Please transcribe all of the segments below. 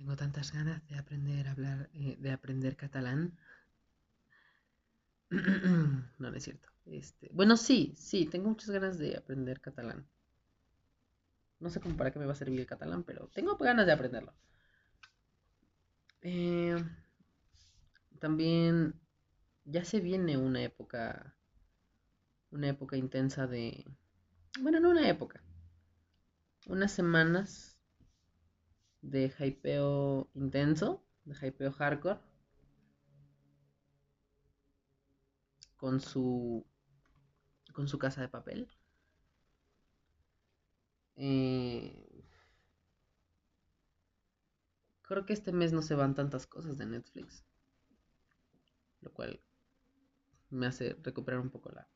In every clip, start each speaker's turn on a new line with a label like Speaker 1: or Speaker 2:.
Speaker 1: Tengo tantas ganas de aprender a hablar, eh, de aprender catalán. no, no es cierto. Este, bueno, sí, sí, tengo muchas ganas de aprender catalán. No sé para qué me va a servir el catalán, pero tengo ganas de aprenderlo. Eh, también ya se viene una época, una época intensa de, bueno, no una época, unas semanas de hypeo intenso, de hypeo hardcore, con su, con su casa de papel. Eh, creo que este mes no se van tantas cosas de Netflix, lo cual me hace recuperar un poco la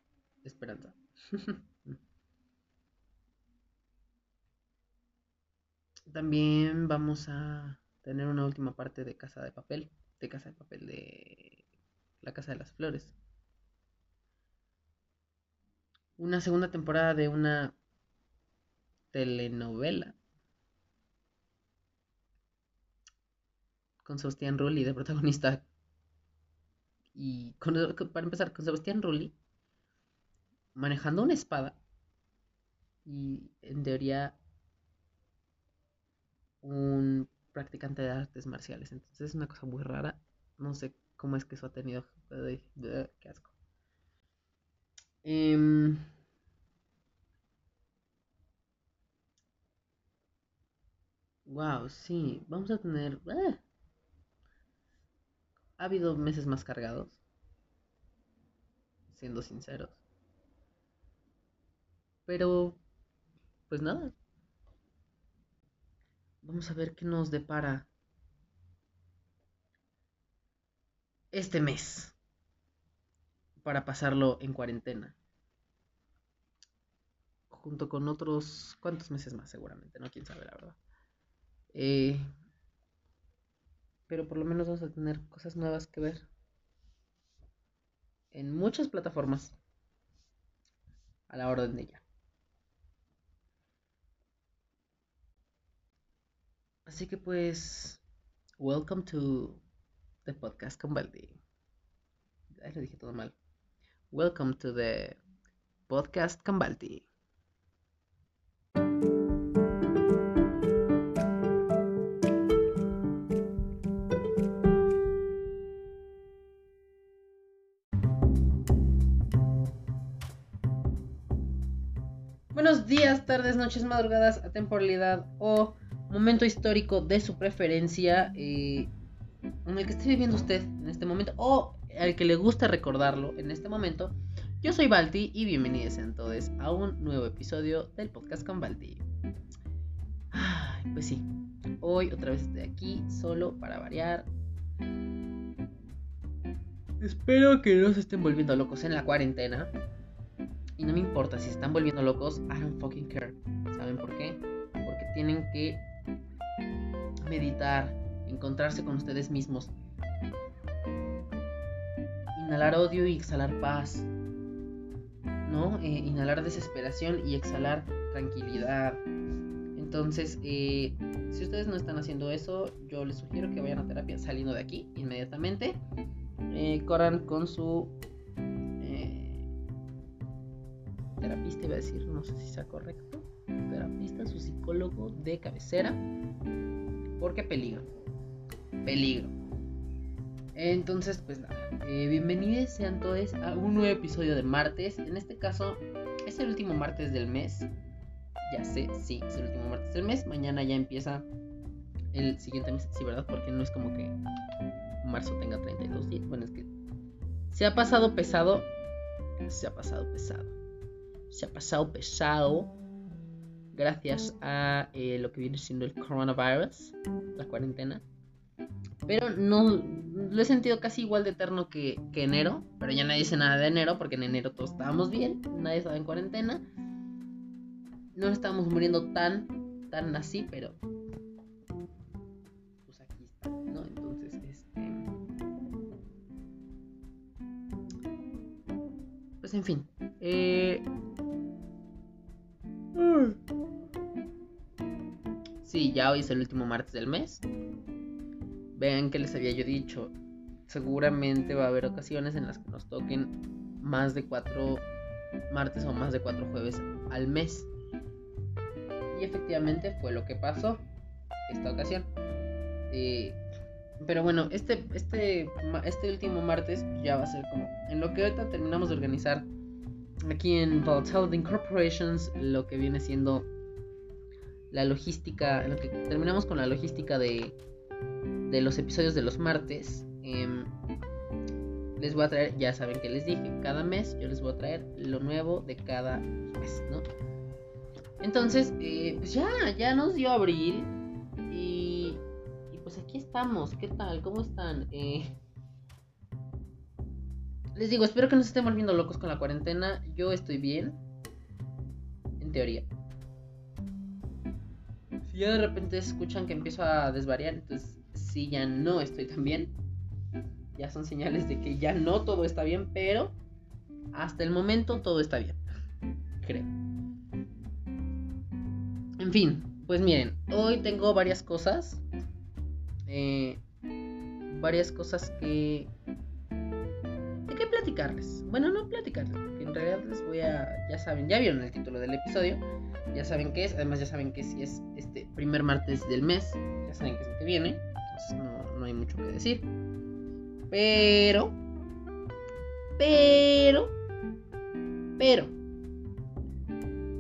Speaker 1: esperanza. También vamos a tener una última parte de Casa de Papel, de Casa de Papel de La Casa de las Flores. Una segunda temporada de una telenovela con Sebastián Rulli de protagonista. Y para empezar, con Sebastián Rulli manejando una espada y en teoría un practicante de artes marciales. Entonces es una cosa muy rara. No sé cómo es que eso ha tenido. Qué asco. wow, em, sí. Vamos a tener. Eh, ha habido meses más cargados. Siendo sinceros. Pero. Pues nada. Vamos a ver qué nos depara este mes para pasarlo en cuarentena. Junto con otros, ¿cuántos meses más seguramente? No, quién sabe la verdad. Eh, pero por lo menos vamos a tener cosas nuevas que ver en muchas plataformas a la orden de ya. Así que pues, welcome to the podcast con Baldi. Ahí lo dije todo mal. Welcome to the podcast con Baldi. Buenos días, tardes, noches, madrugadas, a temporalidad o momento histórico de su preferencia eh, en el que esté viviendo usted en este momento o al que le guste recordarlo en este momento. Yo soy Balti y bienvenidos entonces a un nuevo episodio del podcast con Balti. pues sí, hoy otra vez estoy aquí solo para variar. Espero que no se estén volviendo locos en la cuarentena. Y no me importa si están volviendo locos, I don't fucking care. ¿Saben por qué? Porque tienen que meditar, encontrarse con ustedes mismos. Inhalar odio y exhalar paz. ¿No? Eh, inhalar desesperación y exhalar tranquilidad. Entonces, eh, si ustedes no están haciendo eso, yo les sugiero que vayan a terapia saliendo de aquí inmediatamente. Eh, corran con su terapista, iba a decir, no sé si sea correcto. Terapista, su psicólogo de cabecera porque peligro. Peligro. Entonces, pues nada. Eh, bienvenidos sean todos a un nuevo episodio de martes. En este caso, es el último martes del mes. Ya sé, sí, es el último martes del mes. Mañana ya empieza el siguiente mes. Sí, ¿verdad? Porque no es como que marzo tenga 32 días. Bueno, es que se ha pasado pesado. Se ha pasado pesado. Se ha pasado pesado gracias a eh, lo que viene siendo el coronavirus, la cuarentena. Pero no lo he sentido casi igual de eterno que, enero. Pero ya nadie dice nada de enero, porque en enero todos estábamos bien, nadie estaba en cuarentena. No estábamos muriendo tan, tan así, pero. Pues aquí está, ¿no? Entonces, este. Pues en fin. Eh. Sí, ya hoy es el último martes del mes. vean que les había yo dicho, seguramente va a haber ocasiones en las que nos toquen más de cuatro martes o más de cuatro jueves al mes. Y efectivamente fue lo que pasó esta ocasión. Eh, pero bueno, este, este, este último martes ya va a ser como en lo que ahorita terminamos de organizar aquí en Volatility Corporations, lo que viene siendo la logística, lo que terminamos con la logística de, de los episodios de los martes. Em, les voy a traer, ya saben que les dije, cada mes yo les voy a traer lo nuevo de cada mes, ¿no? Entonces, eh, pues ya, ya nos dio abril y, y, pues aquí estamos. ¿Qué tal? ¿Cómo están? Eh, les digo, espero que no se estén volviendo locos con la cuarentena. Yo estoy bien, en teoría si ya de repente escuchan que empiezo a desvariar, entonces sí, ya no estoy tan bien. Ya son señales de que ya no todo está bien, pero hasta el momento todo está bien. Creo. En fin, pues miren, hoy tengo varias cosas. Eh, varias cosas que... Hay que platicarles. Bueno, no platicarles, porque en realidad les voy a... Ya saben, ya vieron el título del episodio ya saben qué es, además ya saben que si es este primer martes del mes, ya saben que es lo que viene, entonces no, hay mucho que decir. Pero, pero, pero,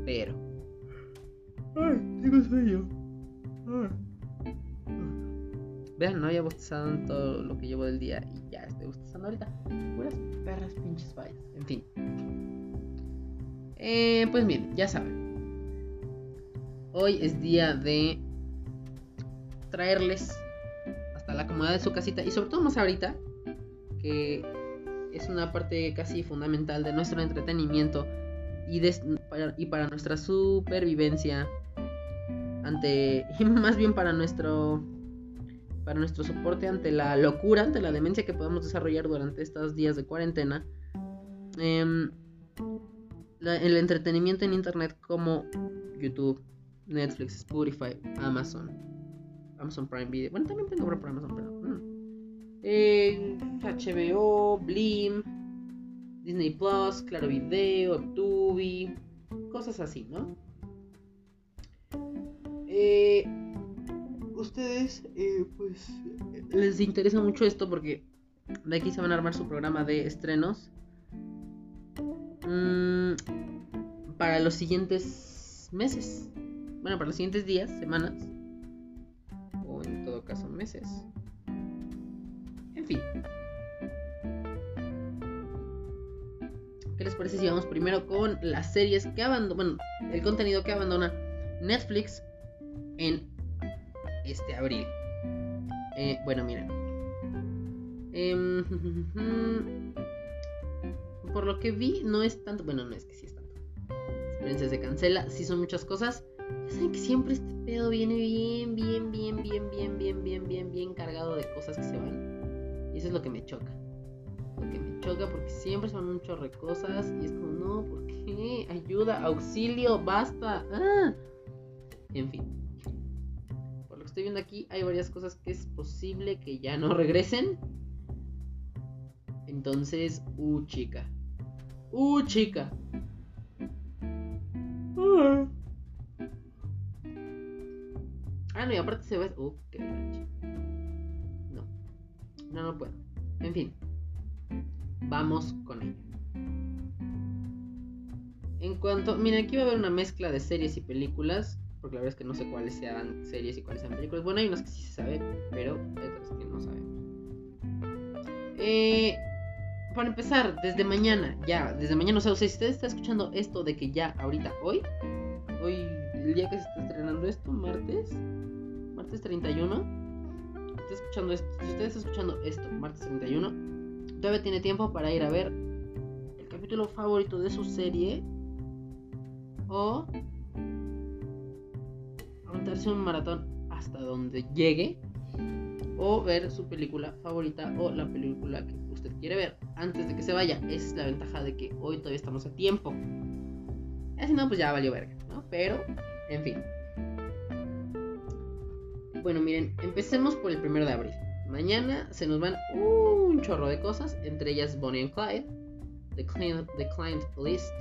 Speaker 1: pero. Ay, tengo sueño. Vean, no había bostezado en todo lo que llevo del día y ya estoy bostezando ahorita. Puras perras pinches fallas. En fin. Eh, pues miren, ya saben. Hoy es día de traerles hasta la comodidad de su casita y sobre todo más ahorita que es una parte casi fundamental de nuestro entretenimiento y, para, nuestra supervivencia ante y más bien para nuestro para nuestro soporte ante la locura, ante la demencia que podemos desarrollar durante estos días de cuarentena. Em, el entretenimiento en internet como YouTube, Netflix, Spotify, Amazon, Amazon Prime Video. Bueno, también tengo por Amazon. HBO, mm. eh, Blim, Disney Plus, Claro Video, Tubi, cosas así, ¿no? Eh, ustedes, eh, pues, les interesa mucho esto porque de aquí se van a armar su programa de estrenos mm, para los siguientes meses bueno, para los siguientes días, semanas, o en todo caso meses. En fin. ¿Qué les parece si vamos primero con las series que abandonan, bueno, el contenido que abandona Netflix en este abril? Eh, bueno, miren. Em, por lo que vi, no es tanto. Bueno, no es que sí es tanto. Experiencia se cancela, sí son muchas cosas. Ya saben que siempre este pedo viene bien, bien, bien, bien, bien, bien, bien, bien, bien cargado de cosas que se van. Y eso es lo que me choca. Lo que me choca porque siempre son un chorro cosas y es como, no, ¿por qué? Ayuda, auxilio, basta. Ah. En fin. Por lo que estoy viendo aquí, hay varias cosas que es posible que ya no regresen. Entonces, uh, chica. Uh, chica. Uh. Ah, no, y aparte se ve. Uh, qué No. No, no puedo. En fin. Vamos con ello. En cuanto. Miren, aquí va a haber una mezcla de series y películas. Porque la verdad es que no sé cuáles sean series y cuáles sean películas. Bueno, hay unas que sí se sabe, pero hay otras que no sabemos. Eh, para empezar, desde mañana, ya, desde mañana, o sea, si usted está escuchando esto de que ya, ahorita, hoy, hoy, el día que se está estrenando esto, martes, martes 31, está escuchando esto, si usted está escuchando esto, martes 31, todavía tiene tiempo para ir a ver el capítulo favorito de su serie o aguantarse un maratón hasta donde llegue o ver su película favorita o la película que usted quiere ver antes de que se vaya. Esa es la ventaja de que hoy todavía estamos a tiempo. Si no, pues ya valió verga, Pero, en fin. Bueno, miren, empecemos por el primero de abril, Mañana se nos van un chorro de cosas, entre ellas Bonnie and Clyde, The Client, the client List,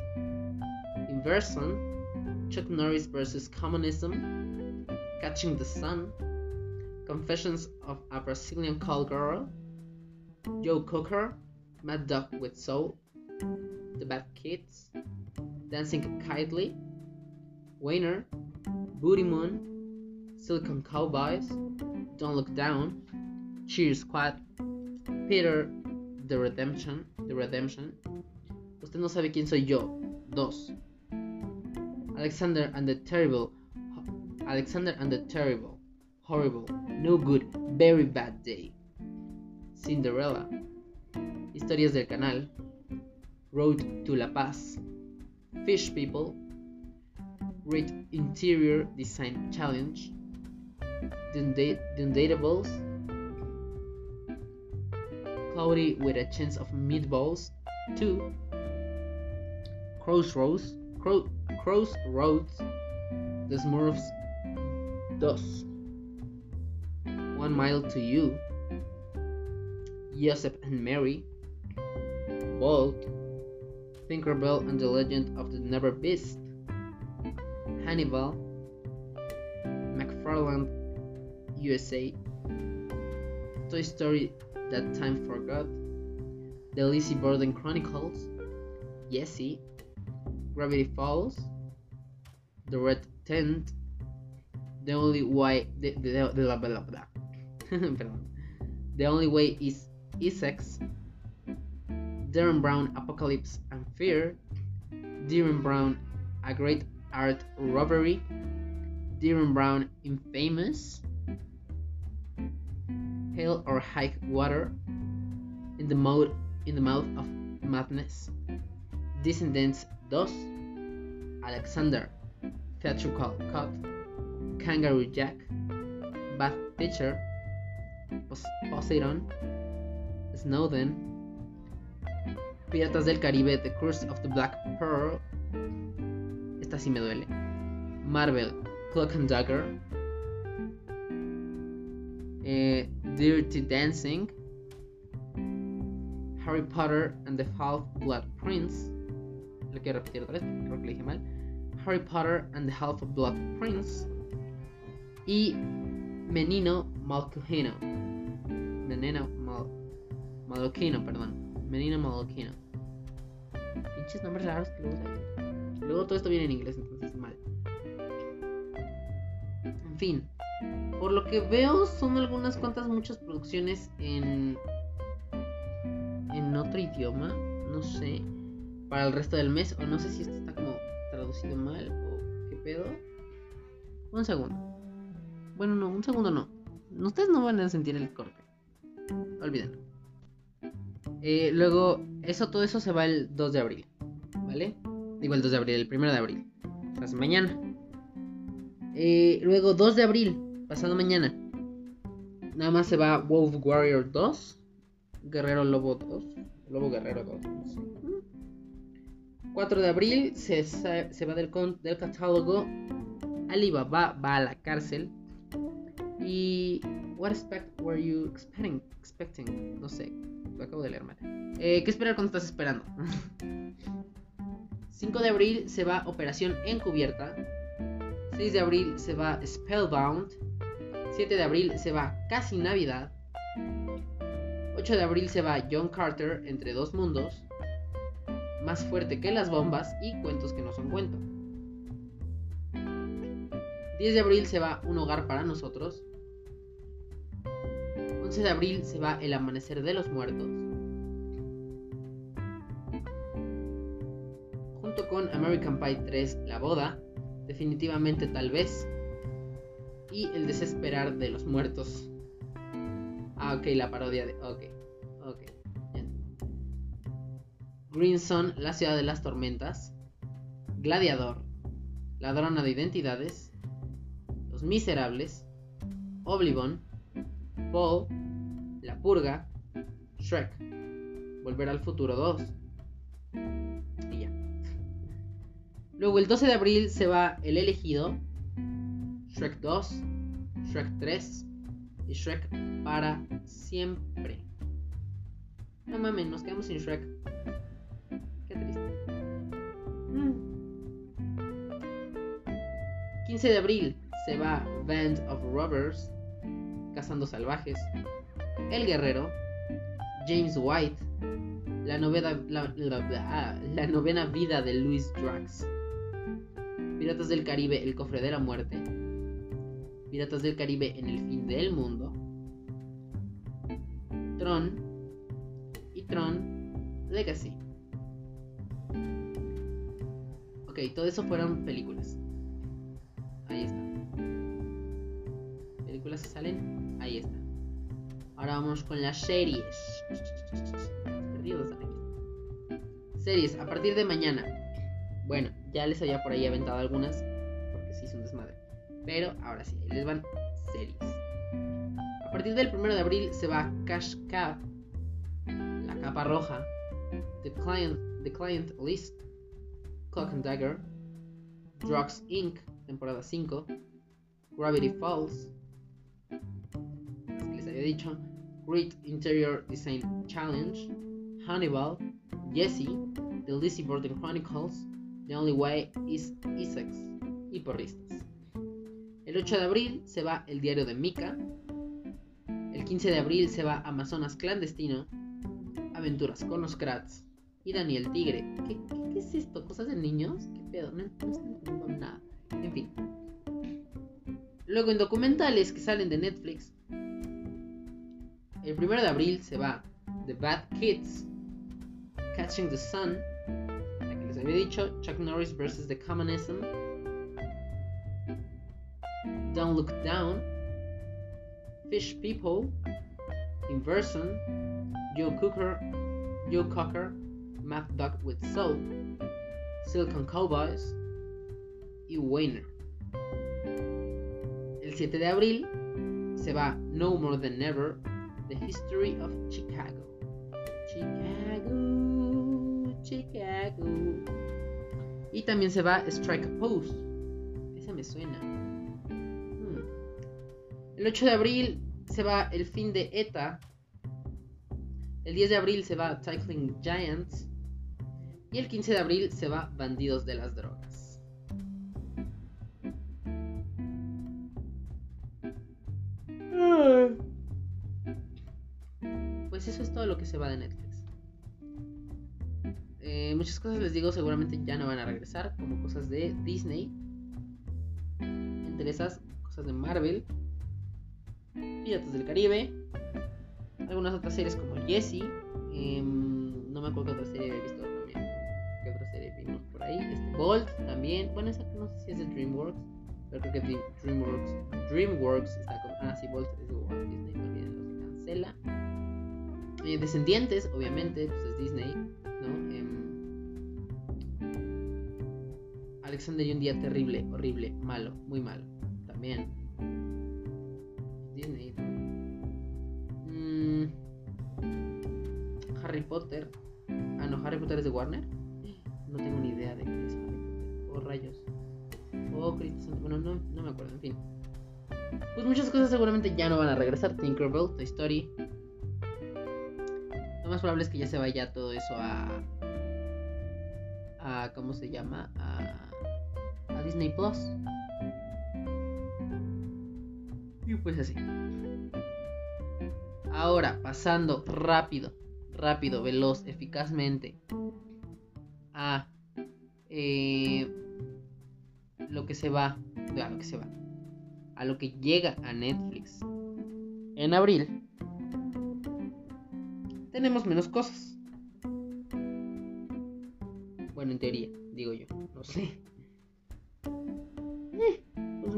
Speaker 1: Inversion, Chuck Norris vs. Communism, Catching the Sun, Confessions of a Brazilian Call Girl, Joe Cocker, Mad Dog with Soul, The Bad Kids, Dancing Kitely, Wayner, Booty Moon, Silicon Cowboys, Don't Look Down, Cheer Squad, Peter, The Redemption, The Redemption. Usted no sabe quién soy yo. Dos. Alexander and the Terrible. Alexander and the Terrible. Horrible. No good. Very bad day. Cinderella. Historias del canal. Road to La Paz. Fish People. Great Interior Design Challenge. The Undatables. Cloudy with a chance of meatballs. 2. Crossroads. Cro Crossroads. The Smurfs. Dos. One Mile to You. Joseph and Mary. Bolt. Tinkerbell and the Legend of the Never Beast. Hannibal. McFarland, USA. Toy Story That Time Forgot. The Lizzie Borden Chronicles. Jessie. Gravity Falls. The Red Tent. The Only Way. The, the, the, the, the, the Only Way is Essex. Darren Brown Apocalypse and Fear, Darren Brown A Great Art hmm. Robbery, Darren Brown Infamous, Hail or High Water, In the Mouth in the Mouth of Madness, Descendants 2, Alexander, Theatrical Cut, Kangaroo Jack, Bad Teacher, Poseidon, Snowden, Piratas del Caribe, The Curse of the Black Pearl. Esta me duele. Marvel, Clock and Dagger. Eh, Dirty Dancing. Harry Potter and the Half-Blood Prince. Lo quiero repetir otra vez creo que le dije mal. Harry Potter and the Half-Blood Prince. Y Menino Malcuhino. Menino Mal perdón. Menino Malquino. Pinches nombres raros que luego. Luego todo esto viene en inglés, entonces mal. En fin. Por lo que veo, son algunas cuantas, muchas producciones en. en otro idioma. No sé. Para el resto del mes. O no sé si esto está como traducido mal. O qué pedo. Un segundo. Bueno, no, un segundo no. Ustedes no van a sentir el corte. Olvídenlo. Eh, luego, eso, todo eso se va el 2 de abril. ¿Vale? Digo el 2 de abril, el 1 de abril. Sea, mañana. Eh, luego, 2 de abril, pasado mañana. Nada más se va Wolf Warrior 2. Guerrero Lobo 2. Lobo Guerrero 2. 4 de abril se, se va del, del catálogo. Alibaba va a la cárcel. Y. What expect were you expecting? expecting? No sé, lo acabo de leer mal. Eh, ¿Qué esperar cuando estás esperando? 5 de abril se va Operación Encubierta. 6 de abril se va Spellbound. 7 de abril se va Casi Navidad. 8 de abril se va John Carter entre dos mundos. Más fuerte que las bombas y cuentos que no son cuentos. 10 de abril se va Un hogar para nosotros. 11 de abril se va El amanecer de los muertos. Junto con American Pie 3 La boda, definitivamente tal vez. Y El desesperar de los muertos. Ah, ok, la parodia de... Ok, ok. Green Sun, La ciudad de las tormentas. Gladiador. Ladrona de identidades. Los miserables. Oblivion. Paul. La Purga, Shrek, Volver al Futuro 2. Luego el 12 de abril se va El Elegido, Shrek 2, Shrek 3, y Shrek para siempre. No mames, nos quedamos sin Shrek. Qué triste. 15 mm. de abril se va Band of Robbers, Cazando Salvajes, El Guerrero, James White, la la novena vida de Louis Drax, Piratas del Caribe, El Cofre de la Muerte, Piratas del Caribe en el fin del mundo, Tron y Tron Legacy. Ok, todo eso fueron películas. Ahí está. Películas que salen, ahí está. Ahora vamos con las series. Perdidos aquí. Series, a partir de mañana. Bueno, ya les había por ahí aventado algunas, porque sí es un desmadre. Pero ahora sí, les van series. A partir del 1 de abril se va Cash Cap, La Capa Roja, The Client, The Client List, Clock and Dagger, Drugs Inc., temporada 5, Gravity Falls, les había dicho, Great Interior Design Challenge, Hannibal, Jesse, The Lizzie Borden Chronicles, The Only Way is Essex y porristas. El 8 de abril se va El Diario de Mika. El 15 de abril se va Amazonas Clandestino. Aventuras con los Kratz. Y Daniel Tigre. ¿Qué, es esto? ¿Cosas de niños? ¿Qué pedo? No, no nada. En fin. Luego en documentales que salen de Netflix. El 1 de abril se va The Bad Kids. Catching the Sun había dicho, Chuck Norris vs. The Communism, Don't Look Down, Fish People, Inversion, Joe Cooker, Joe Cocker, Mad Dog with Soul, Silicon Cowboys y Wayner. El 7 de abril se va No More Than Ever, The History of Chicago. Chicago. Chicago. Y también se va Strike a Pose. Esa me suena. Hmm. El 8 de abril se va el fin de ETA. El 10 de abril se va Cycling Giants. Y el 15 de abril se va Bandidos de las Drogas. Pues eso es todo lo que se va de Netflix. Eh, muchas cosas les digo seguramente ya no van a regresar, como cosas de Disney. Entre esas, cosas de Marvel, Piratas del Caribe, algunas otras series como Jessie. Em, no me acuerdo qué otra serie he visto también. ¿Qué otra serie vimos por ahí? Este, Bolt también. Bueno, esa no sé si es de DreamWorks, pero creo que DreamWorks, DreamWorks está con. Ah, sí, Bolt es de Walt Disney, olviden, no se cancela. Eh, Descendientes, obviamente, pues es Disney. Alexander y un día terrible, horrible, malo, muy malo. También. Disney. Mm, Harry Potter. Ah, no, Harry Potter es de Warner. No tengo ni idea de qué es Harry Potter. Oh, rayos. Oh, Cristo. Bueno, no, no me acuerdo, en fin. Pues muchas cosas seguramente ya no van a regresar. Tinkerbell, Toy Story, más probable es que ya se vaya todo eso a. a ¿Cómo se llama? A, Disney Plus. Y pues así. Ahora, pasando rápido, rápido, veloz, eficazmente a eh, lo que se va, a lo que se va, a lo que llega a Netflix en abril tenemos menos cosas. Bueno, en teoría, digo yo, no sé.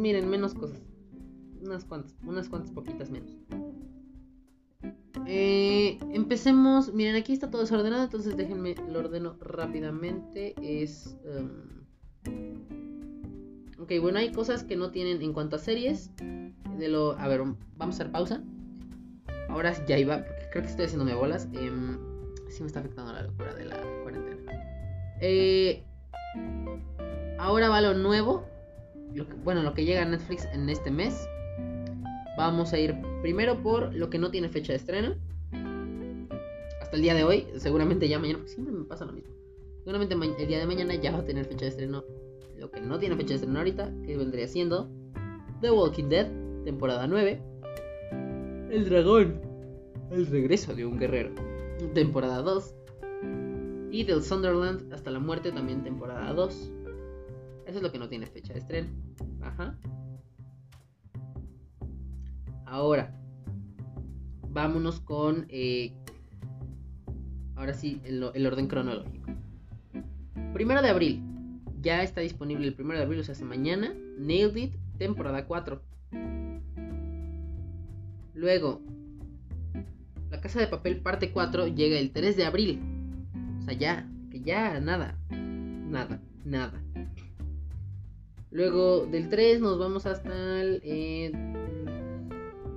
Speaker 1: Miren, menos cosas. Unas cuantas, unas cuantas poquitas menos. Eh, empecemos. Miren, aquí está todo desordenado, entonces déjenme lo ordeno rápidamente. Es. Um, ok, bueno, hay cosas que no tienen en cuanto a series. De lo. A ver, vamos a hacer pausa. Ahora ya iba, porque creo que estoy haciéndome bolas. Eh, sí me está afectando la locura de la cuarentena. Eh, ahora va lo nuevo. Bueno, lo que llega a Netflix en este mes. Vamos a ir primero por lo que no tiene fecha de estreno. Hasta el día de hoy, seguramente ya mañana, porque siempre me pasa lo mismo. Seguramente el día de mañana ya va a tener fecha de estreno. Lo que no tiene fecha de estreno ahorita, que vendría siendo The Walking Dead, temporada 9. El dragón, el regreso de un guerrero, temporada 2. Y del Sunderland hasta la muerte, también temporada 2. Eso es lo que no tiene fecha de estreno. Ajá. Ahora, vámonos con. Eh, ahora sí, el, orden cronológico. Primero de abril. Ya está disponible el primero de abril, o sea, hace mañana. Nailed It, temporada 4. Luego, La Casa de Papel, parte 4, llega el 3 de abril. O sea, ya, que ya, nada. Nada, nada. Luego, del 3 nos vamos hasta el. Eh,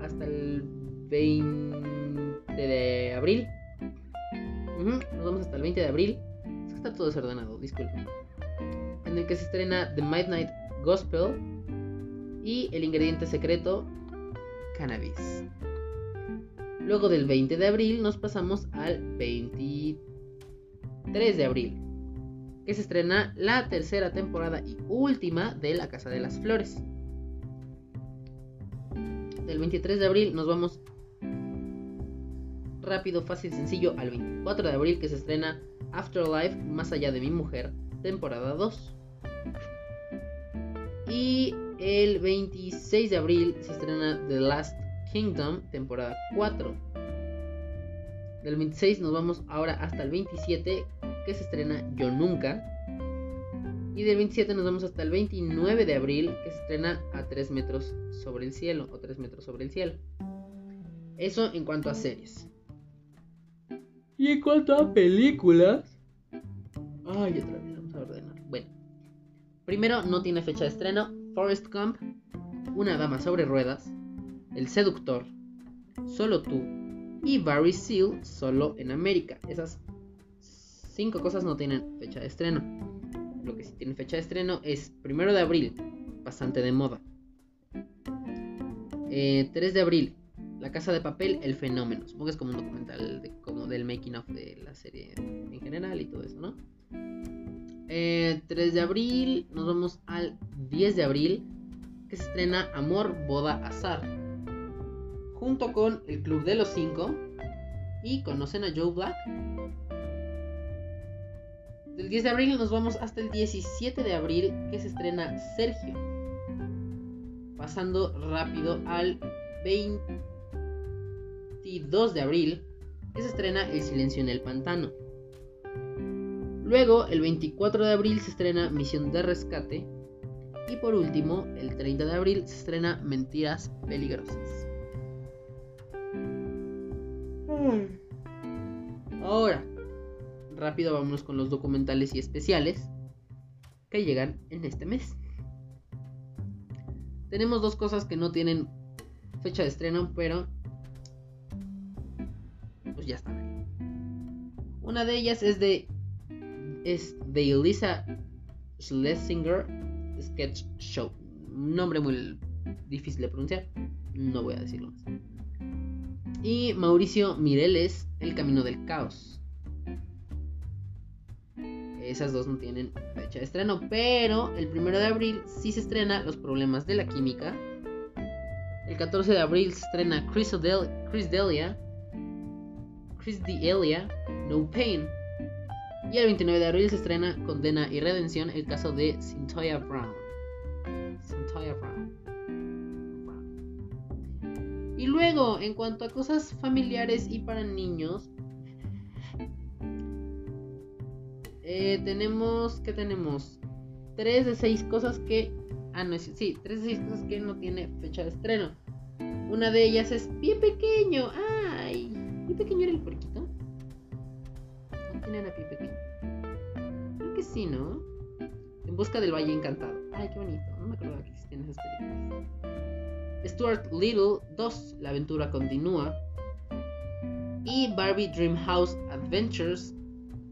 Speaker 1: hasta el 20 de abril. nos vamos hasta el 20 de abril. Es que está todo desordenado, disculpen. En el que se estrena The Midnight Gospel y el ingrediente secreto, cannabis. Luego del 20 de abril nos pasamos al 23 de abril, que se estrena la tercera temporada y última de La Casa de las Flores del 23 de abril nos vamos rápido, fácil, sencillo al 24 de abril que se estrena Afterlife, Más allá de mi mujer, temporada 2. Y el 26 de abril se estrena The Last Kingdom, temporada 4. Del 26 nos vamos ahora hasta el 27 que se estrena Yo Nunca, y del 27 nos vamos hasta el 29 de abril, que se estrena a 3 metros sobre el cielo, o 3 metros sobre el cielo. Eso en cuanto a series. Y en cuanto a películas... Ay, otra vez, vamos a ordenar. Bueno. Primero, no tiene fecha de estreno. Forest Gump, Una dama sobre ruedas, El seductor, Solo tú y Barry Seal, Solo en América. Esas cinco cosas no tienen fecha de estreno lo que sí tiene fecha de estreno es primero de abril, bastante de moda. 3 eh, de abril, La Casa de Papel, El Fenómeno. Supongo que es como un documental como del making of de la serie en general y todo eso, ¿no? 3 eh, de abril, nos vamos al 10 de abril, que se estrena Amor, Boda, Azar. Junto con El Club de los Cinco. Y conocen a Joe Black. Del 10 de abril nos vamos hasta el 17 de abril que se estrena Sergio. Pasando rápido al 22 de abril que se estrena El silencio en el pantano. Luego, el 24 de abril se estrena Misión de Rescate. Y por último, el 30 de abril se estrena Mentiras Peligrosas. Ahora, rápido vámonos con los documentales y especiales que llegan en este mes. Tenemos dos cosas que no tienen fecha de estreno, pero pues ya están ahí. Una de ellas es de es de Elisa Schlesinger Sketch Show. Un nombre muy difícil de pronunciar, no voy a decirlo más. Y Mauricio Mireles, El Camino del Caos. Esas dos no tienen fecha de estreno, pero el primero de abril sí se estrena Los problemas de la química. El 14 de abril se estrena Chris, Delia, Chris Delia, No Pain. Y el 29 de abril se estrena Condena y Redención, el caso de Cynthia Brown. Cynthia Brown. Y luego, en cuanto a cosas familiares y para niños, Eh, tenemos, ¿qué tenemos? 3 de 6 cosas que... Ah, no, sí, 3 de 6 cosas que no tiene fecha de estreno. Una de ellas es Pie Pequeño. Ay, Pie Pequeño era el porquito. ¿No tiene a Pie Pequeño? Creo que sí, ¿no? En busca del Valle Encantado. Ay, qué bonito. No me acordaba que existían esas películas. Stuart Little 2, La aventura continúa. Y Barbie Dream House Adventures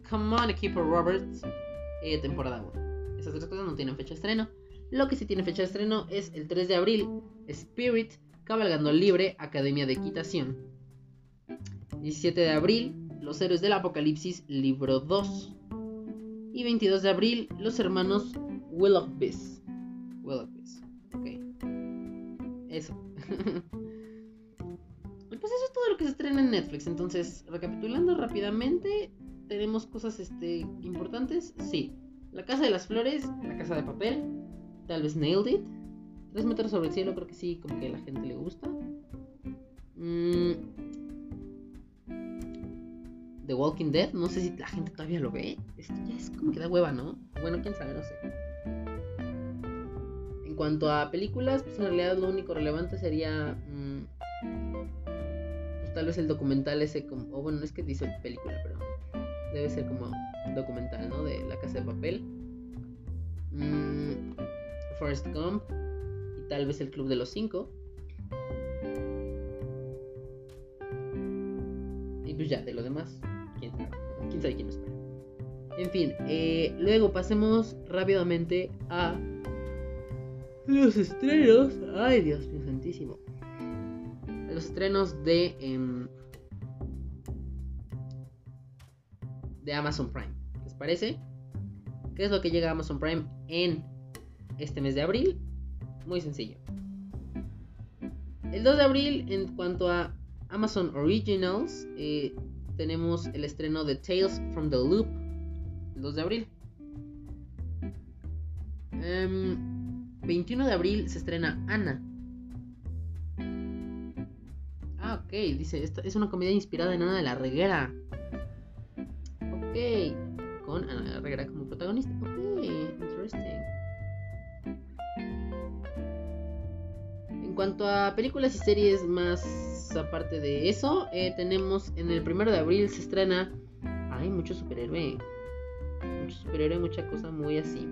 Speaker 1: Come On, Keeper Roberts, eh, temporada 1. Esas tres cosas no tienen fecha de estreno. Lo que sí tiene fecha de estreno es el 3 de abril, Spirit, Cabalgando Libre, Academia de Equitación. 17 de abril, Los Héroes del Apocalipsis, libro 2. Y 22 de abril, Los Hermanos Willoughbys. Willoughbys, ok. Eso. pues eso es todo lo que se estrena en Netflix. Entonces, recapitulando rápidamente, tenemos cosas este, importantes. Sí, La Casa de las Flores, La Casa de Papel, tal vez Nailed It. Tres metros sobre el cielo, creo que sí, como que a la gente le gusta. Mm. The Walking Dead, no sé si la gente todavía lo ve. Esto ya es como que da hueva, ¿no? Bueno, quién sabe, no sé. En cuanto a películas, pues en realidad lo único relevante sería. Mm, pues tal vez el documental ese como. O bueno, no es que dice película, pero debe ser como documental, ¿no? De La Casa de Papel. Mm, Forrest Gump. Y tal vez El Club de los Cinco. Y pues ya, de lo demás, quién sabe, quién quién espera. En fin, eh, luego pasemos rápidamente a los estrenos. Ay, Dios mío, santísimo. Los estrenos de. em, de Amazon Prime. ¿Les parece? ¿Qué es lo que llega a Amazon Prime en este mes de abril? Muy sencillo. El 2 de abril, en cuanto a Amazon Originals, eh, tenemos el estreno de Tales from the Loop. El 2 de abril. Em, 21 de abril se estrena Ana. Ah, ok, dice, esta es una comedia inspirada en Ana de la Reguera. Con Ana Reguera como protagonista. Ok, interesting. En cuanto a películas y series más aparte de eso, eh, tenemos en el primero de abril se estrena. Ay, mucho superhéroe. Mucho superhéroe, mucha cosa muy así.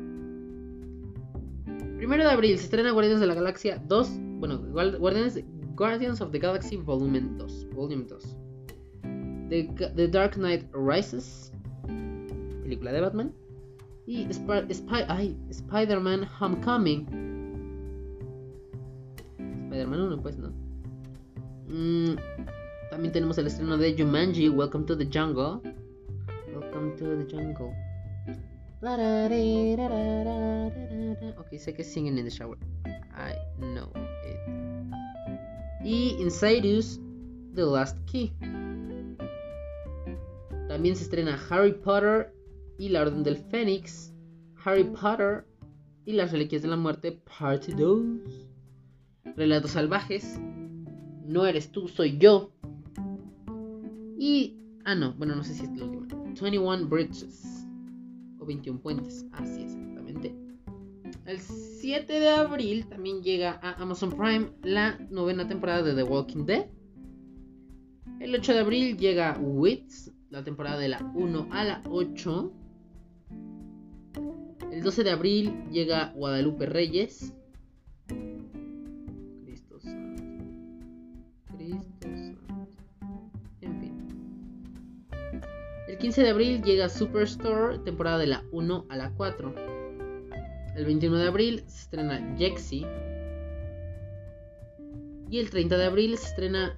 Speaker 1: Primero de abril se estrena Guardianes de la Galaxia 2. Bueno, Guard- Guardianes, Guardians of the Galaxy Volume 2. Volume 2. The, The Dark Knight Rises. Película de Batman. Y Sp- ay, Spider-Man Homecoming. Spider-Man 1, pues no. Mm, también tenemos el estreno de Jumanji, Welcome to the Jungle. Welcome to the Jungle. Ok, sé que singen in the shower. I know it. Y Insidious, The Last Key. También se estrena Harry Potter y la Orden del Fénix. Harry Potter y las Reliquias de la Muerte, Parte 2. Relatos Salvajes. No eres tú, soy yo. Y. Ah, no, bueno, no sé si es la última. 21 Bridges. O 21 Puentes. Así exactamente. El 7 de abril también llega a Amazon Prime la novena temporada de The Walking Dead. El 8 de abril llega Wits, la temporada de la 1 a la 8. El 12 de abril llega Guadalupe Reyes. Cristo santo. Cristo santo. En fin. El 15 de abril llega Superstore, temporada de la 1 a la 4. El 21 de abril se estrena Jexy. Y el 30 de abril se estrena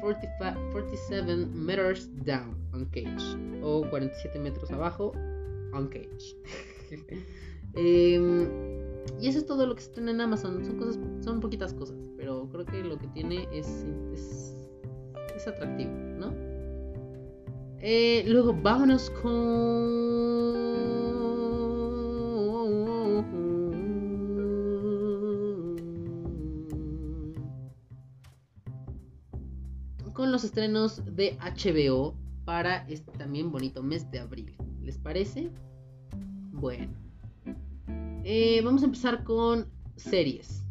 Speaker 1: 45 47 Meters Down on Cage. O 47 metros abajo on Cage. Em, y eso es todo lo que se estrena en Amazon. Son cosas, son poquitas cosas. Pero creo que lo que tiene es, es, es atractivo, ¿no? Eh, luego vámonos con con los estrenos de HBO para este también bonito mes de abril. ¿Les parece? Bueno. Eh, vamos a empezar con series.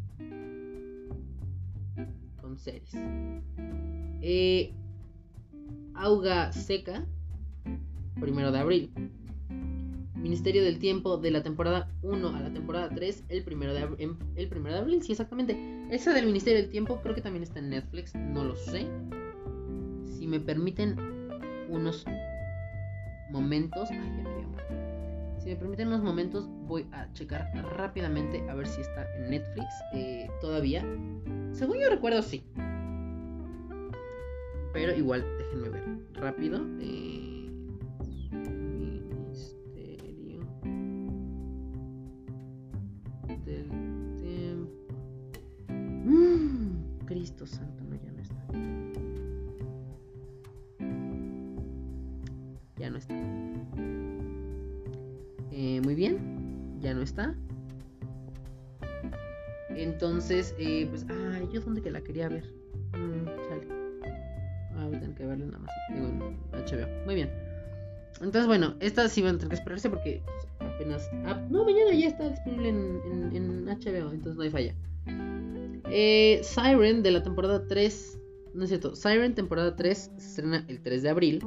Speaker 1: Con series. Eh, Auga Seca, primero de abril. Ministerio del Tiempo de la temporada 1 a la temporada 3, el primero de, ab- en- el primero de abril, sí, exactamente. Esa del Ministerio del Tiempo creo que también está en Netflix, no lo sé. Si me permiten unos momentos. Ay, ya me dio hambre. Si me permiten unos momentos, voy a checar rápidamente a ver si está en Netflix eh, todavía. Según yo recuerdo, sí. Pero igual, déjenme ver rápido. Eh, Entonces, eh, pues, ay, yo dónde que la quería ver. Mm, chale. Ah, voy a tener que verla nada más. Digo, en HBO. Muy bien. Entonces, bueno, esta sí van a tener que esperarse porque pues, apenas. ah, no, mañana ya está disponible en, en- en HBO, entonces no hay falla. Eh, Siren de la temporada 3. No es cierto, Siren temporada 3 se estrena el 3 de abril.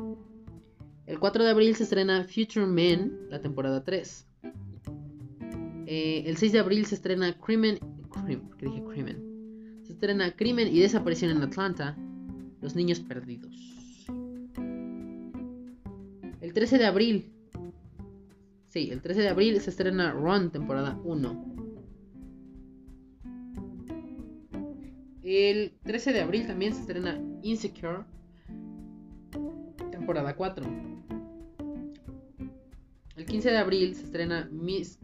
Speaker 1: El 4 de abril se estrena Future Men, la temporada 3. Eh, el 6 de abril se estrena Crimen. Crim, ¿Qué dije Crimen? Se estrena Crimen y Desaparición en Atlanta. Los niños perdidos. El 13 de abril. Sí, el 13 de abril se estrena Run, temporada 1. El 13 de abril también se estrena Insecure, temporada 4. El 15 de abril se estrena Miss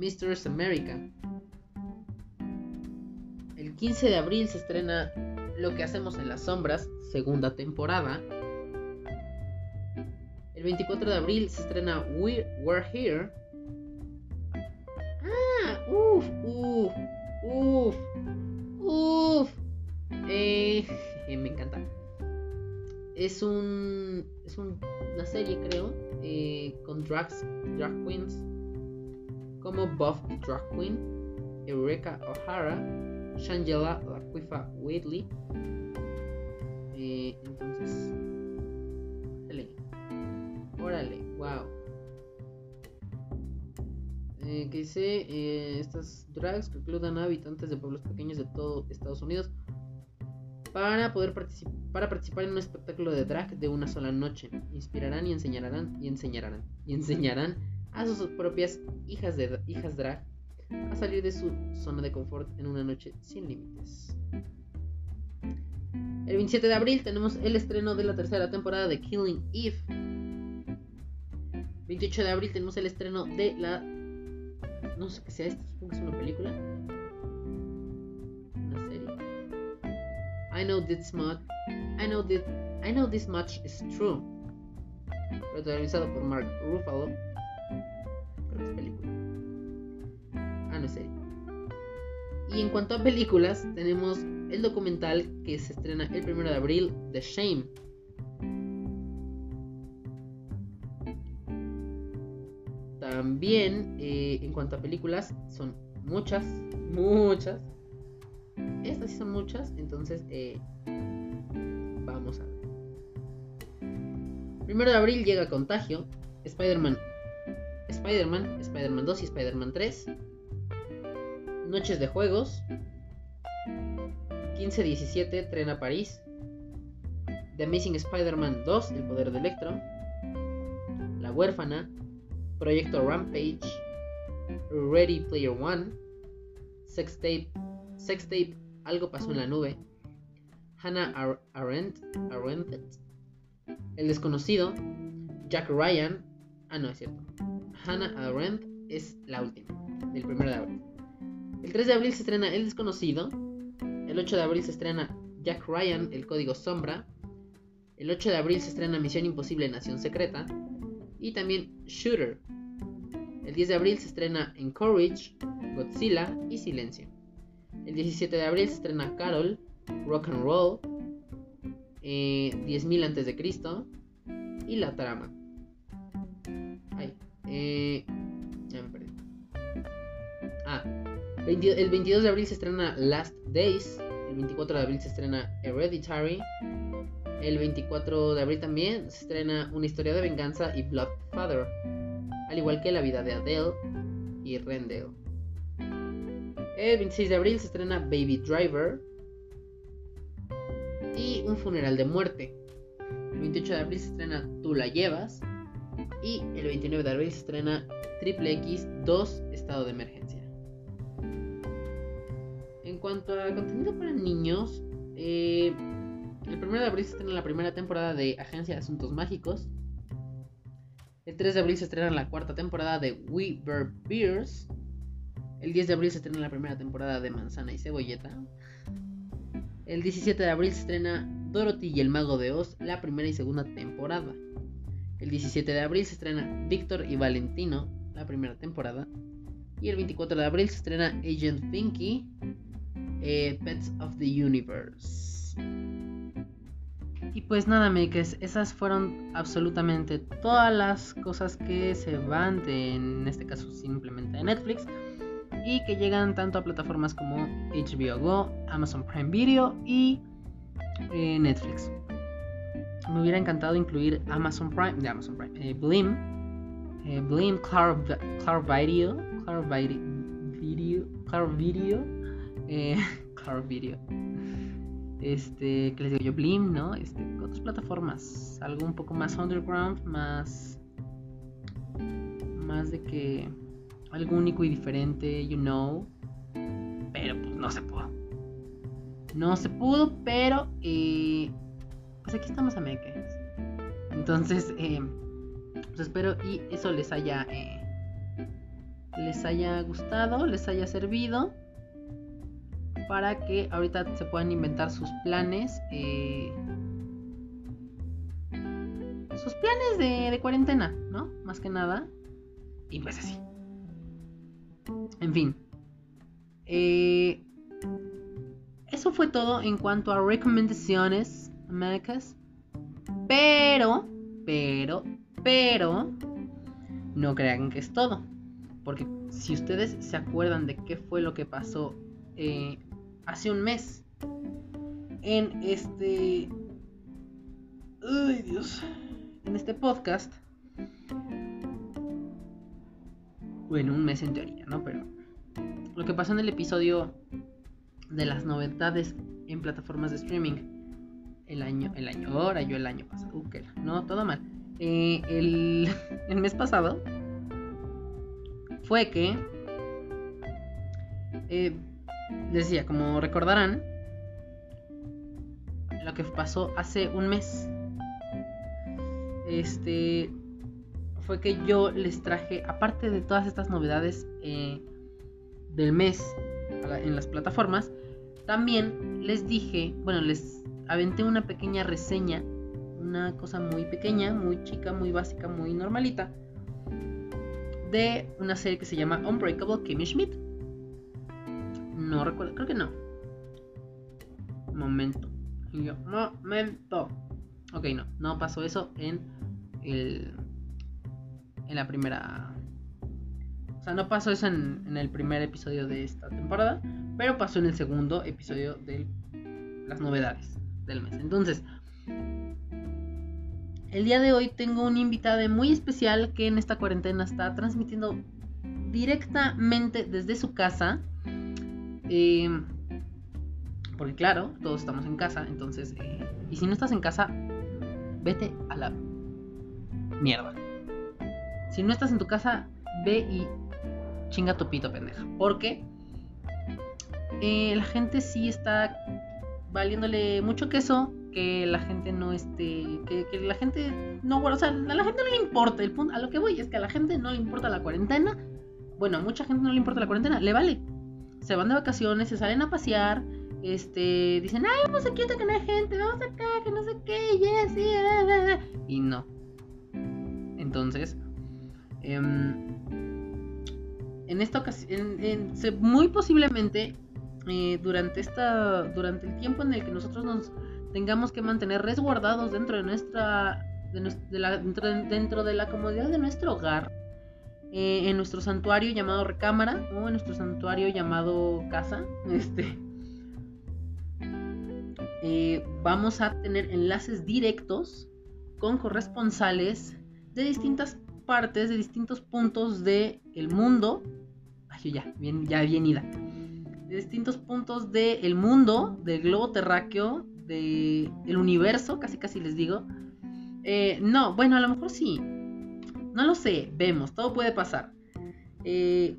Speaker 1: Mistress America. El 15 de abril se estrena Lo que hacemos en las sombras, segunda temporada. El 24 de abril se estrena We Were Here. Ah, uff, uff, uff, uff. Eh, me encanta. Es un. Es un- una serie, creo. eh, con drags, drag queens. Como Buff Drag Queen. Eureka O'Hara. Shangela Laquifa Whitley. Eh, entonces. Órale. Órale, wow. Eh, que dice, eh, estas drags reclutan a habitantes de pueblos pequeños de todo Estados Unidos para poder para participar en un espectáculo de drag de una sola noche. Inspirarán y enseñarán y enseñarán y enseñarán a sus propias hijas de hijas drag salir de su zona de confort en una noche sin límites. El 27 de abril tenemos el estreno de la tercera temporada de Killing Eve. 28 de abril tenemos el estreno de la no sé qué sea esto, supongo que es una película. Una serie. I know this much. I know that I know this much is true. Protagonizado por Mark Ruffalo. Que es película. Y en cuanto a películas, tenemos el documental que se estrena el 1 de abril, The Shame. También, eh, en cuanto a películas, son muchas, muchas. Estas sí son muchas, entonces eh, vamos a ver. Primero de abril llega Contagio, Spider-Man, Spider-Man, Spider-Man 2 y Spider-Man 3. Noches de juegos. 15-17, Tren a París. The Amazing Spider-Man 2, El Poder de Electro. La Huérfana. Proyecto Rampage. Ready Player One. Sex Tape. Sex Tape. Algo pasó en la nube. Hannah Ar- Arendt. Arendt. El desconocido. Jack Ryan. Ah, no, es cierto. Hannah Arendt es la última. Del 1 de abril. El 3 de abril se estrena El desconocido. El 8 de abril se estrena Jack Ryan, El código sombra. El 8 de abril se estrena Misión Imposible Nación Secreta. Y también Shooter. El 10 de abril se estrena Encourage, Godzilla y Silencio. El 17 de abril se estrena Carol, Rock and Roll, eh, 10.000 antes de Cristo y La Trama. Ay, eh, ya me perdí. Ah, 20 el 22 de abril se estrena Last Days. El 24 de abril se estrena Hereditary. El 24 de abril también se estrena Una historia de venganza y Bloodfather. Al igual que La vida de Adele y Rendell. El 26 de abril se estrena Baby Driver. Y Un funeral de muerte. El 28 de abril se estrena Tú la llevas. Y el 29 de abril se estrena Triple X 2 Estado de Emergencia. Cuanto a contenido para niños, eh, el 1 de abril se estrena la primera temporada de Agencia de Asuntos Mágicos. El 3 de abril se estrena la cuarta temporada de We Were Beers. El 10 de abril se estrena la primera temporada de Manzana y Cebolleta. El 17 de abril se estrena Dorothy y el Mago de Oz, la primera y segunda temporada. El 17 de abril se estrena Víctor y Valentino, la primera temporada. Y el 24 de abril se estrena Agent Pinky, eh, Pets of the Universe. Y pues nada, makers, esas fueron absolutamente todas las cosas que se van de, en este caso, simplemente de Netflix y que llegan tanto a plataformas como HBO Go, Amazon Prime Video y eh, Netflix. Me hubiera encantado incluir Amazon Prime, de Amazon Prime, eh, Blim, eh, Blim, Claro, Video, Claro Video, Claro Video, Claro Video. Este, que les digo yo, Blim, ¿no? Este, otras plataformas, algo un poco más underground, más, más de que algo único y diferente, you know. Pero pues no se pudo. No se pudo, pero eh, pues aquí estamos a meques. Entonces, eh, pues espero y eso les haya eh, les haya gustado, les haya servido para que ahorita se puedan inventar sus planes. sus planes de, cuarentena, ¿no? Más que nada. Y pues así. En fin. Eh, eso fue todo en cuanto a recomendaciones, Americas. Pero, pero, pero, no crean que es todo. Porque si ustedes se acuerdan de qué fue lo que pasó eh, hace un mes en este... Ay Dios. En este podcast bueno, un mes en teoría, ¿no? Pero lo que pasó en el episodio de las novedades en plataformas de streaming el año, el año ahora, yo el año pasado, uh, no, todo mal. Eh, el, el mes pasado fue que, eh, decía, como recordarán, lo que pasó hace un mes. Este, fue que yo les traje, aparte de todas estas novedades eh, del mes en las plataformas, también les dije, bueno, les aventé una pequeña reseña, una cosa muy pequeña, muy chica, muy básica, muy normalita, de una serie que se llama Unbreakable Kimmy Schmidt. No recuerdo, creo que no. Momento. momento. Ok, no, no pasó eso en el en la primera... O sea, no pasó eso en, el primer episodio de esta temporada, pero pasó en el segundo episodio de las novedades del mes. Entonces, el día de hoy tengo un invitado muy especial que en esta cuarentena está transmitiendo directamente desde su casa. Porque claro, todos estamos en casa, entonces... Eh, y si no estás en casa, vete a la mierda. Si no estás en tu casa, ve y chinga tu pito, pendeja. Porque eh, la gente sí está valiéndole mucho queso. Que la gente no esté. Que, la gente no. O sea, a la gente no le importa. El punto, a lo que voy es que a la gente no le importa la cuarentena. Bueno, a mucha gente no le importa la cuarentena. Le vale. Se van de vacaciones, se salen a pasear. Este. Dicen, ay, vamos aquí que no hay gente. Vamos acá, que no sé qué. Yes, yeah, y no. Entonces Em, en esta ocasión, muy posiblemente eh, durante esta, durante el tiempo en el que nosotros nos tengamos que mantener resguardados dentro de nuestra, dentro, de la comodidad de nuestro hogar, eh, en nuestro santuario llamado recámara o en nuestro santuario llamado casa, este, eh, vamos a tener enlaces directos con corresponsales de distintas partes, de distintos puntos del el mundo. Ay, ya, bien, ya bien ida. De distintos puntos del mundo, del globo terráqueo, del universo, casi casi les digo. Eh, no, bueno, a lo mejor sí. No lo sé, vemos, todo puede pasar. Eh,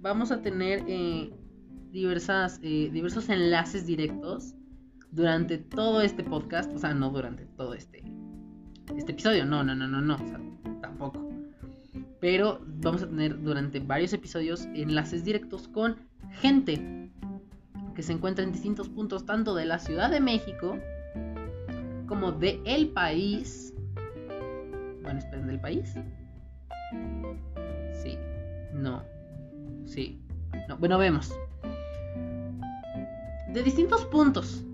Speaker 1: vamos a tener eh, diversas, eh, diversos enlaces directos durante todo este podcast. O sea, no durante todo este, este episodio. No, no, no, no, no. Tampoco. Pero vamos a tener durante varios episodios enlaces directos con gente que se encuentra en distintos puntos, tanto de la Ciudad de México como de el país. Bueno, esperen, ¿del país? Sí, no, sí, no, bueno, vemos. De distintos puntos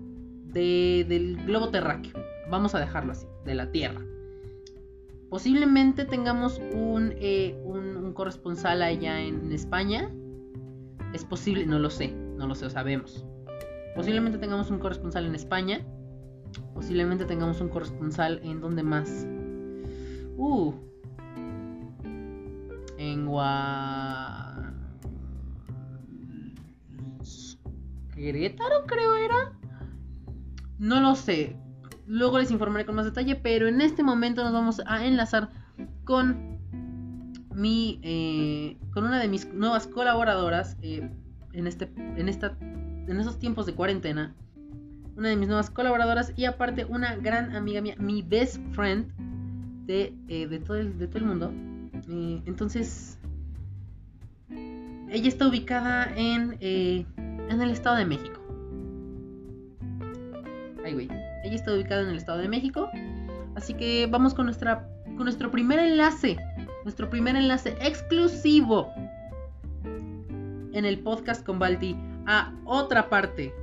Speaker 1: del globo terráqueo, vamos a dejarlo así, de la Tierra. Posiblemente tengamos un, eh, un, corresponsal allá en España. Es posible, no lo sé, no lo sé, sabemos. Posiblemente tengamos un corresponsal en España. Posiblemente tengamos un corresponsal en donde más. Uh. En Gua... Querétaro creo era. No lo sé. Luego les informaré con más detalle, pero en este momento nos vamos a enlazar con mi, eh, con una de mis nuevas colaboradoras eh, en este, en esta, en estos tiempos de cuarentena. Una de mis nuevas colaboradoras y aparte una gran amiga mía, mi best friend de, eh, de, todo, el, mundo. entonces, ella está ubicada en, en el Estado de México. Ay, güey. Ella está ubicada en el Estado de México. Así que vamos con, nuestra, con nuestro primer enlace. Nuestro primer enlace exclusivo en el podcast con Balti a otra parte.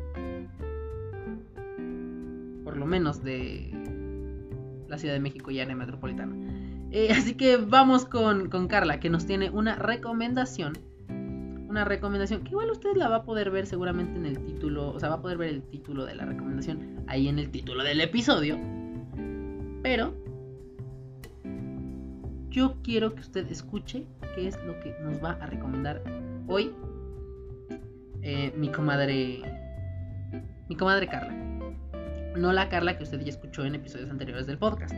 Speaker 1: Por lo menos de la Ciudad de México y área metropolitana. Eh, así que vamos con, con Carla, que nos tiene una recomendación una recomendación que igual usted la va a poder ver seguramente en el título, o sea, va a poder ver el título de la recomendación ahí en el título del episodio. Pero yo quiero que usted escuche qué es lo que nos va a recomendar hoy eh, mi comadre, mi comadre Carla. No la Carla que usted ya escuchó en episodios anteriores del podcast.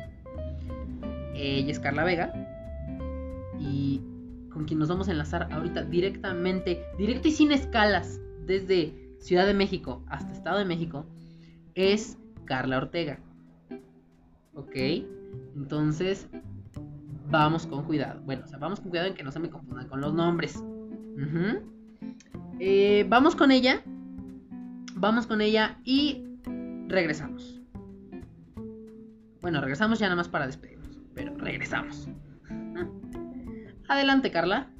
Speaker 1: Ella es Carla Vega y con quien nos vamos a enlazar ahorita directamente, directo y sin escalas, desde Ciudad de México hasta Estado de México, es Carla Ortega. ¿Ok? Entonces, vamos con cuidado. Bueno, o sea, vamos con cuidado en que no se me confundan con los nombres. Eh, vamos con ella. Vamos con ella y regresamos. Bueno, regresamos ya nada más para despedirnos, pero regresamos. Adelante, Carla.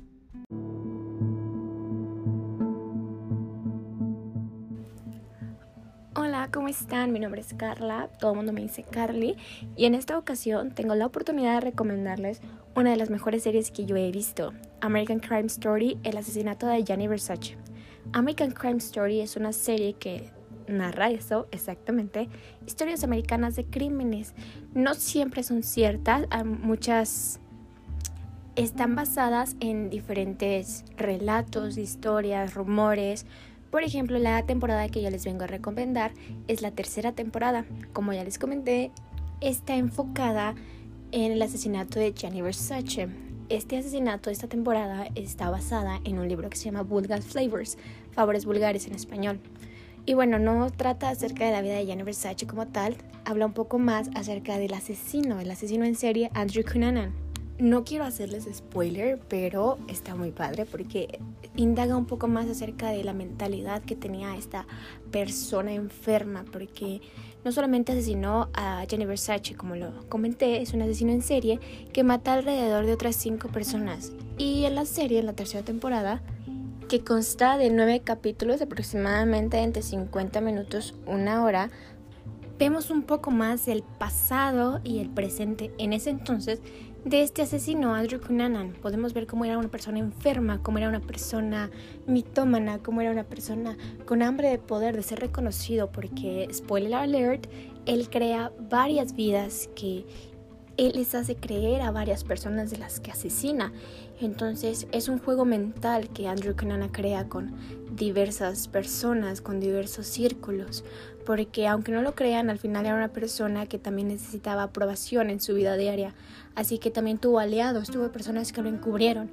Speaker 2: Hola, ¿cómo están? Mi nombre es Carla, todo el mundo me dice Carly y en esta ocasión tengo la oportunidad de recomendarles una de las mejores series que yo he visto, American Crime Story, el asesinato de Gianni Versace. American Crime Story es una serie que narra eso exactamente, historias americanas de crímenes. No siempre son ciertas, muchas están basadas en diferentes relatos, historias, rumores. Por ejemplo, la temporada que yo les vengo a recomendar es la tercera temporada. Como ya les comenté, está enfocada en el asesinato de Gianni Versace. Este asesinato esta temporada está basada en un libro que se llama Vulgar Flavors, Favores Vulgares en español. Y bueno, no trata acerca de la vida de Gianni Versace como tal, habla un poco más acerca del asesino, el asesino en serie Andrew Cunanan. No quiero hacerles spoiler, pero está muy padre porque indaga un poco más acerca de la mentalidad que tenía esta persona enferma, porque no solamente asesinó a Jenny Versace, como lo comenté, es un asesino en serie que mata alrededor de otras cinco personas. Y en la serie, en la tercera temporada, que consta de nueve capítulos aproximadamente entre 50 minutos, una hora, vemos un poco más el pasado y el presente en ese entonces de este asesino, Andrew Cunanan. Podemos ver cómo era una persona enferma, cómo era una persona mitómana, cómo era una persona con hambre de poder, de ser reconocido, porque, spoiler alert, él crea varias vidas que él les hace creer a varias personas de las que asesina. Entonces es un juego mental que Andrew Cunanan crea con diversas personas, con diversos círculos, porque aunque no lo crean, al final era una persona que también necesitaba aprobación en su vida diaria, así que también tuvo aliados, tuvo personas que lo encubrieron.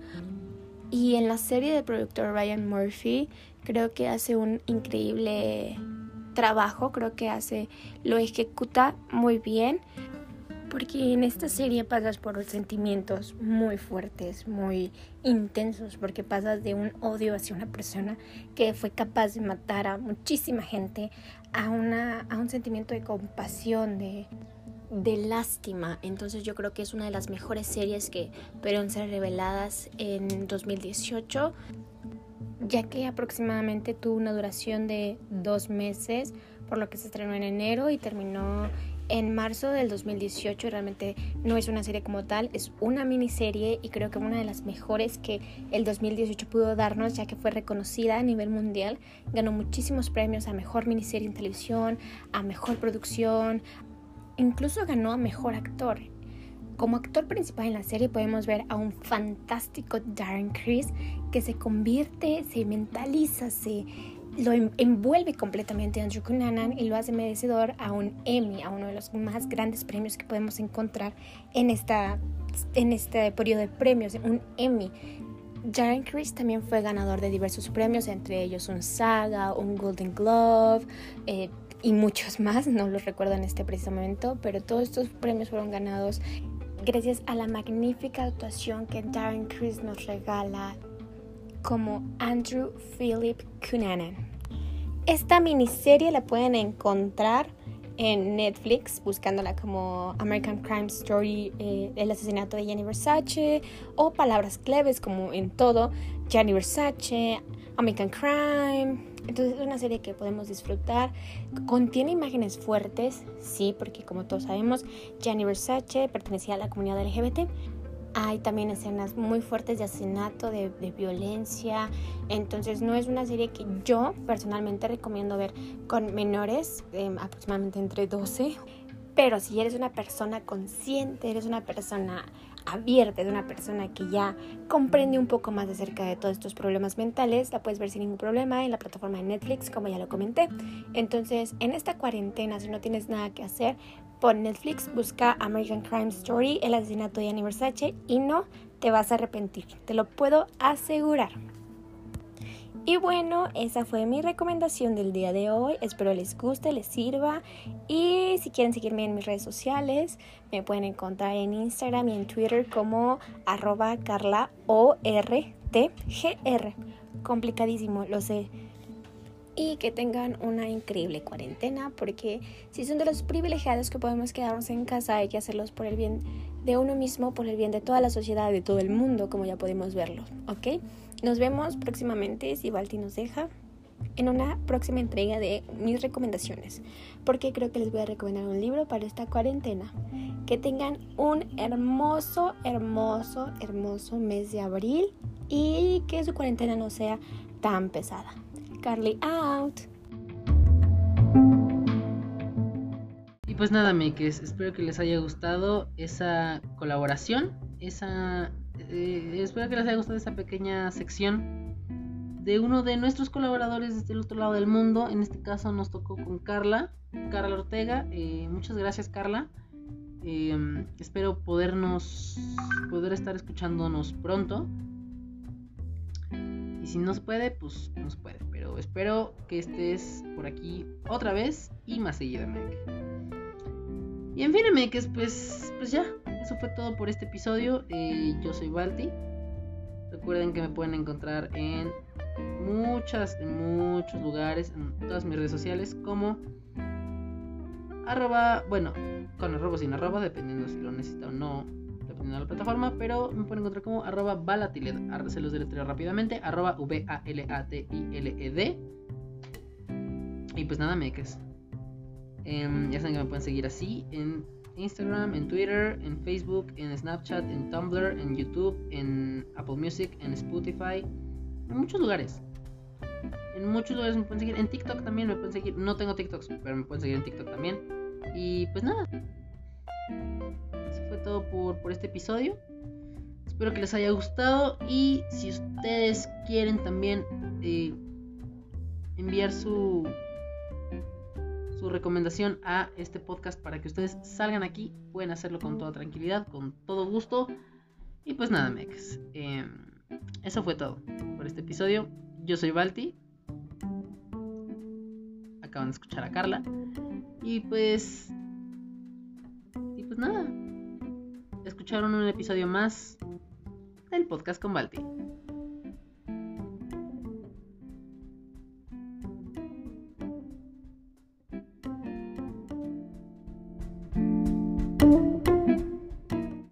Speaker 2: Y en la serie del productor Ryan Murphy, creo que hace un increíble trabajo, creo que hace, lo ejecuta muy bien porque en esta serie pasas por sentimientos muy fuertes, muy intensos, porque pasas de un odio hacia una persona que fue capaz de matar a muchísima gente a, una, a un sentimiento de compasión, de, de lástima. Entonces yo creo que es una de las mejores series que pudieron ser reveladas en 2018, ya que aproximadamente tuvo una duración de dos meses, por lo que se estrenó en enero y terminó en marzo del 2018. Realmente no es una serie como tal, es una miniserie y creo que una de las mejores que el 2018 pudo darnos, ya que fue reconocida a nivel mundial. Ganó muchísimos premios a mejor miniserie en televisión, a mejor producción, incluso ganó a mejor actor. Como actor principal en la serie podemos ver a un fantástico Darren Criss que se convierte, se mentaliza, se lo envuelve completamente Andrew Cunanan y lo hace merecedor a un Emmy, a uno de los más grandes premios que podemos encontrar en, esta, en este periodo de premios, un Emmy. Darren Criss también fue ganador de diversos premios, entre ellos un Saga, un Golden Glove eh, y muchos más, no los recuerdo en este preciso momento, pero todos estos premios fueron ganados gracias a la magnífica actuación que Darren Criss nos regala como Andrew Philip Cunanan. Esta miniserie la pueden encontrar en Netflix buscándola como American Crime Story, eh, el asesinato de Gianni Versace o palabras claves como en todo, Gianni Versace, American Crime. Entonces es una serie que podemos disfrutar. Contiene imágenes fuertes, sí, porque como todos sabemos, Gianni Versace pertenecía a la comunidad LGBT, hay también escenas muy fuertes de asesinato, de, violencia. Entonces no es una serie que yo personalmente recomiendo ver con menores, em, aproximadamente entre 12. Pero si eres una persona consciente, eres una persona abierta, eres una persona que ya comprende un poco más acerca de todos estos problemas mentales, la puedes ver sin ningún problema en la plataforma de Netflix, como ya lo comenté. Entonces, en esta cuarentena, si no tienes nada que hacer, por Netflix, busca American Crime Story, el asesinato de Annie Versace y no te vas a arrepentir, te lo puedo asegurar. Y bueno, esa fue mi recomendación del día de hoy. Espero les guste, les sirva. Y si quieren seguirme en mis redes sociales, me pueden encontrar en Instagram y en Twitter como arroba carla o r t g r. Complicadísimo, lo sé y que tengan una increíble cuarentena porque si son de los privilegiados que podemos quedarnos en casa hay que hacerlos por el bien de uno mismo, por el bien de toda la sociedad, de todo el mundo, como ya podemos verlo, ¿ok? Nos vemos próximamente, si Balti nos deja, en una próxima entrega de mis recomendaciones, porque creo que les voy a recomendar un libro para esta cuarentena. Que tengan un hermoso, hermoso, hermoso mes de abril y que su cuarentena no sea tan pesada. Carly out.
Speaker 1: Y pues nada, Mekes, espero que les haya gustado esa colaboración, eh, espero que les haya gustado esa pequeña sección de uno de nuestros colaboradores desde el otro lado del mundo. En este caso nos tocó con Carla, Carla Ortega. Eh, muchas gracias, Carla. Eh, espero podernos poder estar escuchándonos pronto. Y si no se puede, pues no se puede espero que estés por aquí otra vez y más seguidamente. Y en fin, que pues, pues ya, eso fue todo por este episodio. Eh, yo soy Balti. Recuerden que me pueden encontrar en muchas, en muchos lugares, en todas mis redes sociales, como arroba, bueno, con arroba sin arroba, dependiendo si lo necesita o no dependiendo de la plataforma, pero me pueden encontrar como arroba valatiled, se los deletreo rápidamente, arroba V-A-L-A-T-I-L-E-D. Y pues nada, mekes. Eh, ya saben que me pueden seguir así en Instagram, en Twitter, en Facebook, en Snapchat, en Tumblr, en YouTube, en Apple Music, en Spotify, en muchos lugares. En muchos lugares me pueden seguir. En TikTok también me pueden seguir. No tengo TikToks, pero me pueden seguir en TikTok también. Y pues nada todo por, por este episodio. Espero que les haya gustado y si ustedes quieren también eh, enviar su, su recomendación a este podcast para que ustedes salgan aquí, pueden hacerlo con toda tranquilidad, con todo gusto. Y pues nada, mex. Em, eso fue todo por este episodio. Yo soy Balti. Acaban de escuchar a Carla. Y pues. Y pues nada. Escucharon un episodio más del podcast con Balti.